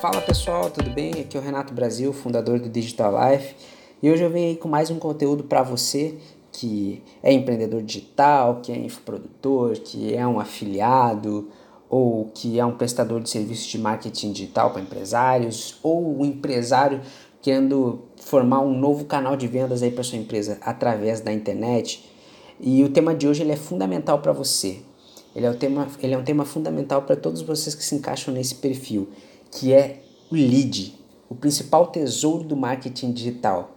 Fala pessoal, tudo bem? Aqui é o Renato Brasil, fundador do Digital Life, e hoje eu venho aí com mais um conteúdo para você que é empreendedor digital, que é infoprodutor, que é um afiliado ou que é um prestador de serviços de marketing digital para empresários, ou um empresário querendo formar um novo canal de vendas aí para sua empresa através da internet. E o tema de hoje ele é fundamental para você. Ele é, o tema, ele é um tema fundamental para todos vocês que se encaixam nesse perfil, que é o lead, o principal tesouro do marketing digital.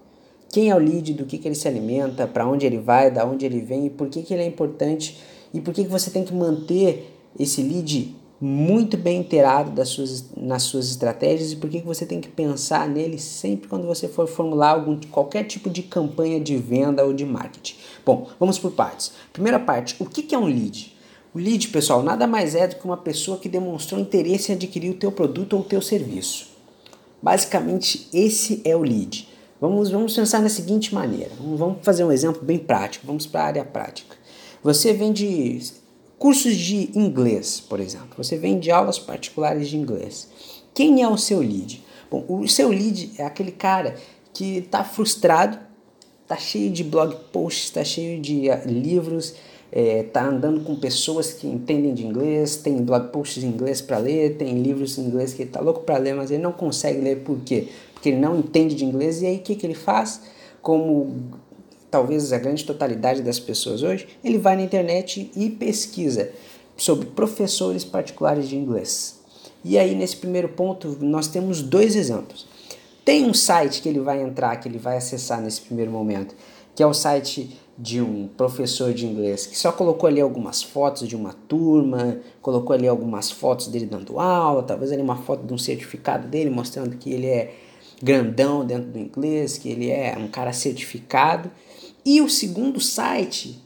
Quem é o lead, do que, que ele se alimenta, para onde ele vai, da onde ele vem e por que, que ele é importante e por que, que você tem que manter esse lead muito bem inteirado das suas, nas suas estratégias e por que, que você tem que pensar nele sempre quando você for formular algum, qualquer tipo de campanha de venda ou de marketing. Bom, vamos por partes. Primeira parte, o que, que é um lead? O lead, pessoal, nada mais é do que uma pessoa que demonstrou interesse em adquirir o teu produto ou o teu serviço. Basicamente, esse é o lead. Vamos, vamos pensar na seguinte maneira. Vamos fazer um exemplo bem prático. Vamos para a área prática. Você vende cursos de inglês, por exemplo. Você vende aulas particulares de inglês. Quem é o seu lead? Bom, o seu lead é aquele cara que está frustrado, está cheio de blog posts, está cheio de uh, livros, está é, andando com pessoas que entendem de inglês, tem blog posts em inglês para ler, tem livros em inglês que ele está louco para ler, mas ele não consegue ler por quê? Porque ele não entende de inglês e aí o que, que ele faz? Como talvez a grande totalidade das pessoas hoje, ele vai na internet e pesquisa sobre professores particulares de inglês. E aí, nesse primeiro ponto, nós temos dois exemplos. Tem um site que ele vai entrar, que ele vai acessar nesse primeiro momento, que é o site de um professor de inglês que só colocou ali algumas fotos de uma turma, colocou ali algumas fotos dele dando aula, talvez ali uma foto de um certificado dele mostrando que ele é grandão dentro do inglês, que ele é um cara certificado. E o segundo site,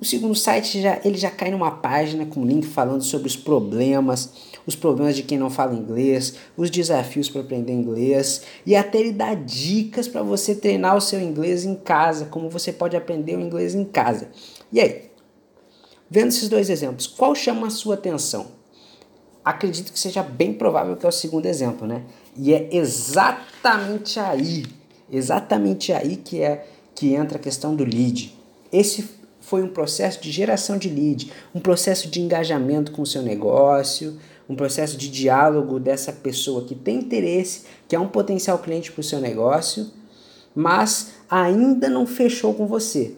o segundo site já ele já cai numa página com link falando sobre os problemas, os problemas de quem não fala inglês, os desafios para aprender inglês e até ele dá dicas para você treinar o seu inglês em casa, como você pode aprender o inglês em casa. E aí, vendo esses dois exemplos, qual chama a sua atenção? Acredito que seja bem provável que é o segundo exemplo, né? E é exatamente aí, exatamente aí que é que entra a questão do lead. Esse foi um processo de geração de lead, um processo de engajamento com o seu negócio, um processo de diálogo dessa pessoa que tem interesse, que é um potencial cliente para o seu negócio, mas ainda não fechou com você.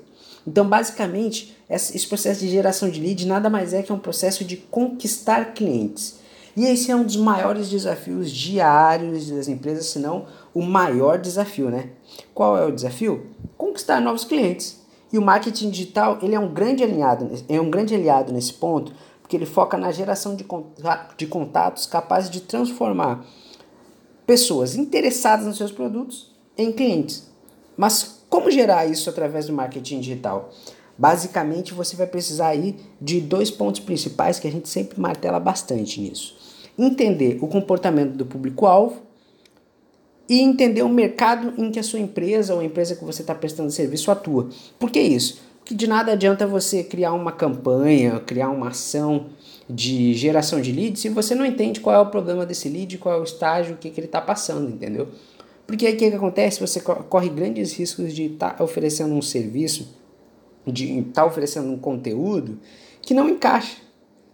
Então, basicamente, esse processo de geração de lead nada mais é que um processo de conquistar clientes. E esse é um dos maiores desafios diários das empresas, se não o maior desafio, né? Qual é o desafio? Conquistar novos clientes. E o marketing digital ele é um grande aliado, é um grande aliado nesse ponto, porque ele foca na geração de, contatos capazes de transformar pessoas interessadas nos seus produtos em clientes. Mas como gerar isso através do marketing digital? Basicamente, você vai precisar aí de dois pontos principais que a gente sempre martela bastante nisso. Entender o comportamento do público-alvo e entender o mercado em que a sua empresa ou a empresa que você está prestando serviço atua. Por que isso? Porque de nada adianta você criar uma campanha, criar uma ação de geração de leads se você não entende qual é o problema desse lead, qual é o estágio, o que, que ele está passando, entendeu? Porque aí o que, que acontece? Você corre grandes riscos de estar tá oferecendo um serviço, de estar tá oferecendo um conteúdo que não encaixa.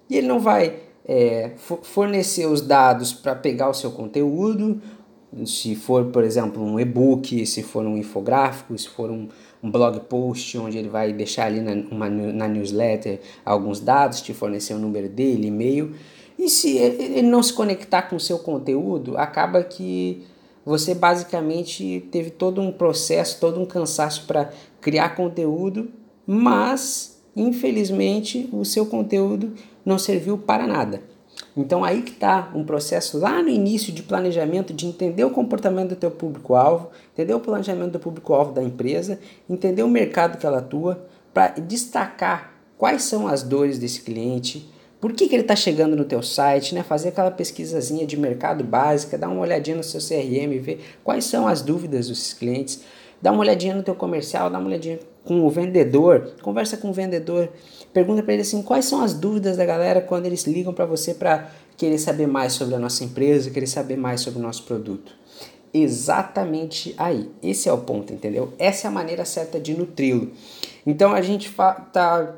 E ele não vai é, fornecer os dados para pegar o seu conteúdo, se for, por exemplo, um e-book, se for um infográfico, se for um, um blog post, onde ele vai deixar ali na, uma, na newsletter alguns dados, te fornecer o número dele, e-mail. E se ele não se conectar com o seu conteúdo, acaba que você basicamente teve todo um processo, todo um cansaço para criar conteúdo, mas infelizmente o seu conteúdo não serviu para nada. Então aí que está um processo lá no início de planejamento, de entender o comportamento do teu público-alvo, entender o planejamento do público-alvo da empresa, entender o mercado que ela atua, para destacar quais são as dores desse cliente, por que, que ele está chegando no teu site, né? fazer aquela pesquisazinha de mercado básica, dar uma olhadinha no seu CRM, ver quais são as dúvidas dos clientes, Dá uma olhadinha no teu comercial, dá uma olhadinha com o vendedor, conversa com o vendedor, pergunta para ele assim, quais são as dúvidas da galera quando eles ligam para você para querer saber mais sobre a nossa empresa, querer saber mais sobre o nosso produto. Exatamente aí. Esse é o ponto, entendeu? Essa é a maneira certa de nutri-lo. Então a gente está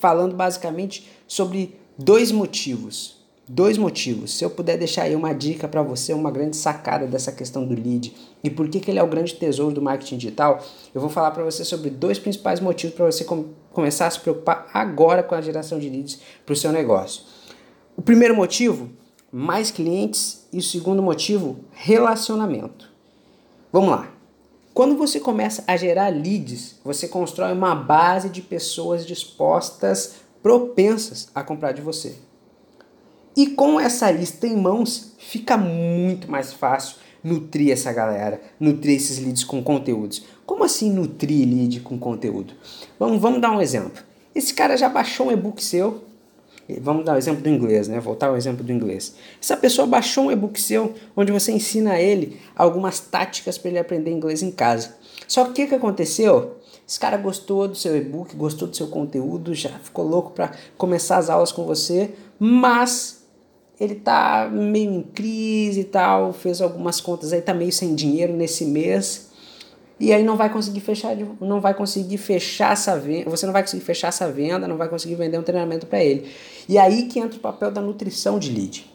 falando basicamente sobre dois motivos Dois motivos. Se eu puder deixar aí uma dica para você, uma grande sacada dessa questão do lead e por que, que ele é o grande tesouro do marketing digital, eu vou falar para você sobre dois principais motivos para você com começar a se preocupar agora com a geração de leads para o seu negócio. O primeiro motivo, mais clientes, e o segundo motivo, relacionamento. Vamos lá. Quando você começa a gerar leads, você constrói uma base de pessoas dispostas, propensas a comprar de você. E com essa lista em mãos, fica muito mais fácil nutrir essa galera, nutrir esses leads com conteúdos. Como assim nutrir lead com conteúdo? Vamos, vamos dar um exemplo. Esse cara já baixou um e-book seu. Vamos dar o um exemplo do inglês, né? Voltar ao exemplo do inglês. Essa pessoa baixou um e-book seu onde você ensina a ele algumas táticas para ele aprender inglês em casa. Só que o que, que aconteceu? Esse cara gostou do seu e-book, gostou do seu conteúdo, já ficou louco para começar as aulas com você, mas ele tá meio em crise e tal, fez algumas contas aí, tá meio sem dinheiro nesse mês. E aí não vai conseguir fechar, não vai conseguir fechar essa venda, você não vai conseguir fechar essa venda, não vai conseguir vender um treinamento para ele. E aí que entra o papel da nutrição de lead.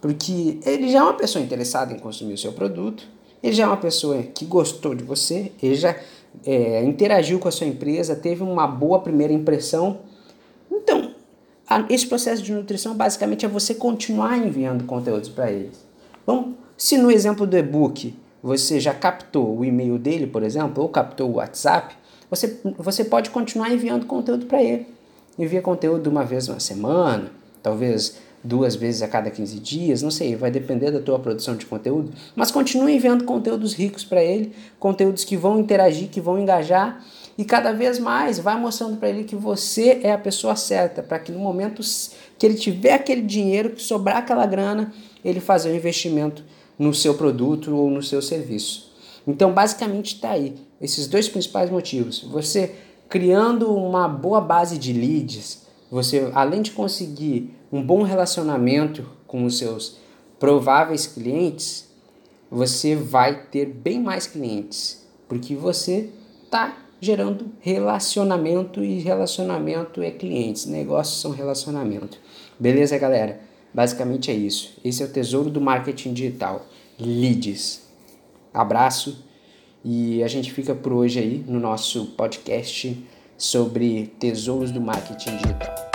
Porque ele já é uma pessoa interessada em consumir o seu produto, ele já é uma pessoa que gostou de você, ele já é, interagiu com a sua empresa, teve uma boa primeira impressão. Esse processo de nutrição basicamente é você continuar enviando conteúdos para eles. Bom, se no exemplo do e-book você já captou o e-mail dele, por exemplo, ou captou o WhatsApp, você, você pode continuar enviando conteúdo para ele. Envia conteúdo uma vez na semana, talvez duas vezes a cada 15 dias, não sei, vai depender da tua produção de conteúdo, mas continue enviando conteúdos ricos para ele, conteúdos que vão interagir, que vão engajar e cada vez mais vai mostrando para ele que você é a pessoa certa, para que no momento que ele tiver aquele dinheiro, que sobrar aquela grana, ele fazer um investimento no seu produto ou no seu serviço. Então, basicamente está aí esses dois principais motivos. Você criando uma boa base de leads, você além de conseguir um bom relacionamento com os seus prováveis clientes, você vai ter bem mais clientes, porque você está gerando relacionamento e relacionamento é clientes, negócios são relacionamento. Beleza, galera? Basicamente é isso. Esse é o tesouro do marketing digital. Leads. Abraço e a gente fica por hoje aí no nosso podcast sobre tesouros do marketing digital.